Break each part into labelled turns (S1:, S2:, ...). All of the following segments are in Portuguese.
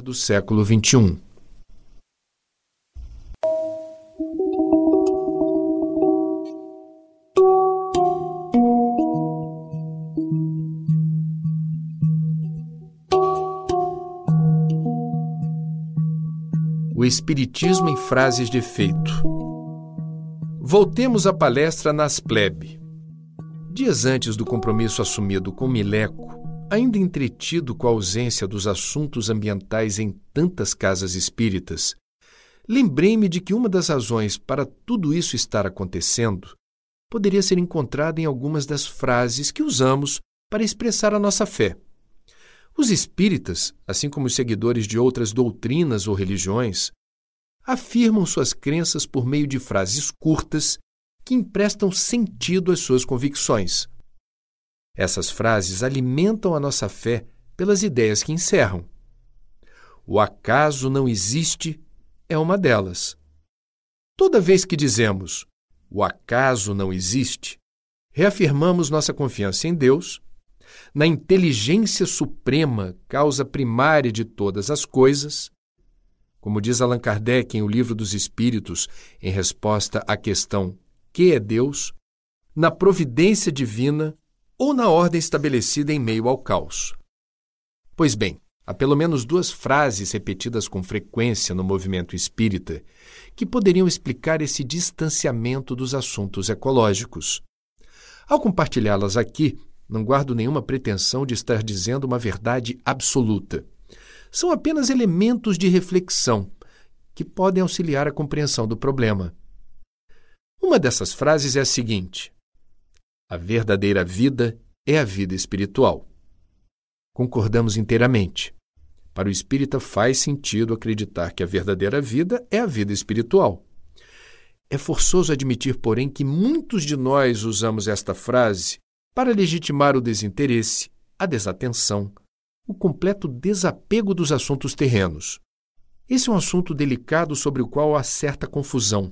S1: do século XXI. O Espiritismo em frases de efeito. Voltemos à palestra nas plebe. Dias antes do compromisso assumido com Mileco, ainda entretido com a ausência dos assuntos ambientais em tantas casas espíritas, lembrei-me de que uma das razões para tudo isso estar acontecendo poderia ser encontrada em algumas das frases que usamos para expressar a nossa fé. Os espíritas, assim como os seguidores de outras doutrinas ou religiões, afirmam suas crenças por meio de frases curtas que emprestam sentido às suas convicções. Essas frases alimentam a nossa fé pelas ideias que encerram. O acaso não existe é uma delas. Toda vez que dizemos o acaso não existe, reafirmamos nossa confiança em Deus, na inteligência suprema, causa primária de todas as coisas. Como diz Allan Kardec em O Livro dos Espíritos, em resposta à questão que é Deus, na providência divina ou na ordem estabelecida em meio ao caos. Pois bem, há pelo menos duas frases repetidas com frequência no movimento espírita que poderiam explicar esse distanciamento dos assuntos ecológicos. Ao compartilhá-las aqui, não guardo nenhuma pretensão de estar dizendo uma verdade absoluta. São apenas elementos de reflexão que podem auxiliar a compreensão do problema. Uma dessas frases é a seguinte: a verdadeira vida é a vida espiritual. Concordamos inteiramente. Para o espírita faz sentido acreditar que a verdadeira vida é a vida espiritual. É forçoso admitir, porém, que muitos de nós usamos esta frase para legitimar o desinteresse, a desatenção, o completo desapego dos assuntos terrenos. Esse é um assunto delicado sobre o qual há certa confusão.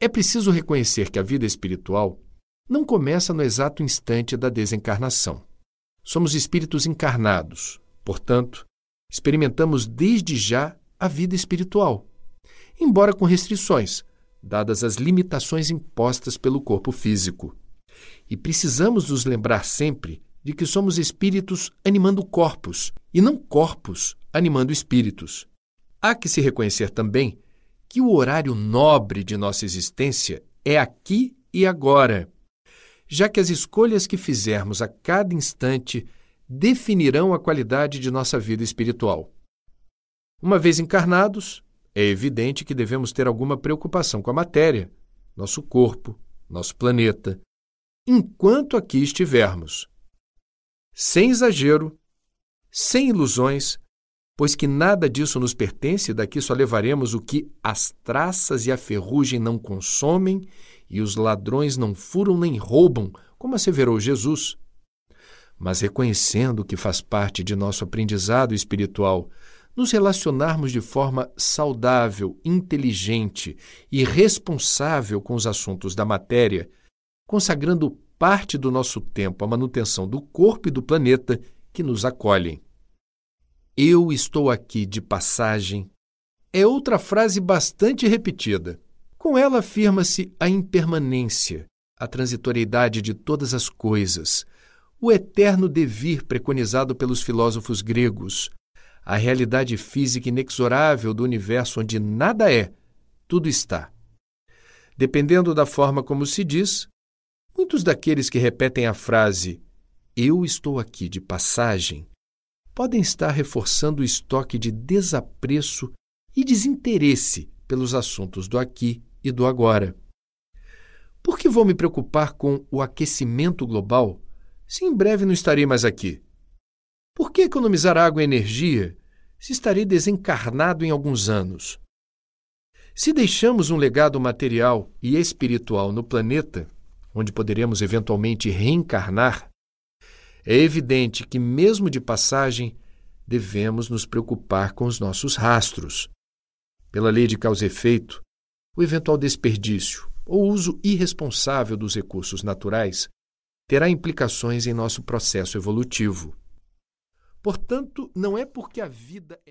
S1: É preciso reconhecer que a vida espiritual não começa no exato instante da desencarnação. Somos espíritos encarnados, portanto, experimentamos desde já a vida espiritual, embora com restrições, dadas as limitações impostas pelo corpo físico. E precisamos nos lembrar sempre de que somos espíritos animando corpos e não corpos animando espíritos. Há que se reconhecer também que o horário nobre de nossa existência é aqui e agora já que as escolhas que fizermos a cada instante definirão a qualidade de nossa vida espiritual. Uma vez encarnados, é evidente que devemos ter alguma preocupação com a matéria, nosso corpo, nosso planeta, enquanto aqui estivermos. Sem exagero, sem ilusões, pois que nada disso nos pertence, daqui só levaremos o que as traças e a ferrugem não consomem e os ladrões não furam nem roubam, como asseverou Jesus. Mas reconhecendo que faz parte de nosso aprendizado espiritual nos relacionarmos de forma saudável, inteligente e responsável com os assuntos da matéria, consagrando parte do nosso tempo à manutenção do corpo e do planeta que nos acolhem. Eu estou aqui de passagem é outra frase bastante repetida. Com ela afirma-se a impermanência, a transitoriedade de todas as coisas, o eterno devir preconizado pelos filósofos gregos, a realidade física inexorável do universo onde nada é, tudo está. Dependendo da forma como se diz, muitos daqueles que repetem a frase Eu estou aqui de passagem podem estar reforçando o estoque de desapreço e desinteresse pelos assuntos do aqui e do agora. Por que vou me preocupar com o aquecimento global se em breve não estarei mais aqui? Por que economizar água e energia se estarei desencarnado em alguns anos? Se deixamos um legado material e espiritual no planeta, onde poderemos eventualmente reencarnar, é evidente que, mesmo de passagem, devemos nos preocupar com os nossos rastros. Pela lei de causa e efeito, o eventual desperdício ou uso irresponsável dos recursos naturais terá implicações em nosso processo evolutivo. Portanto, não é porque a vida é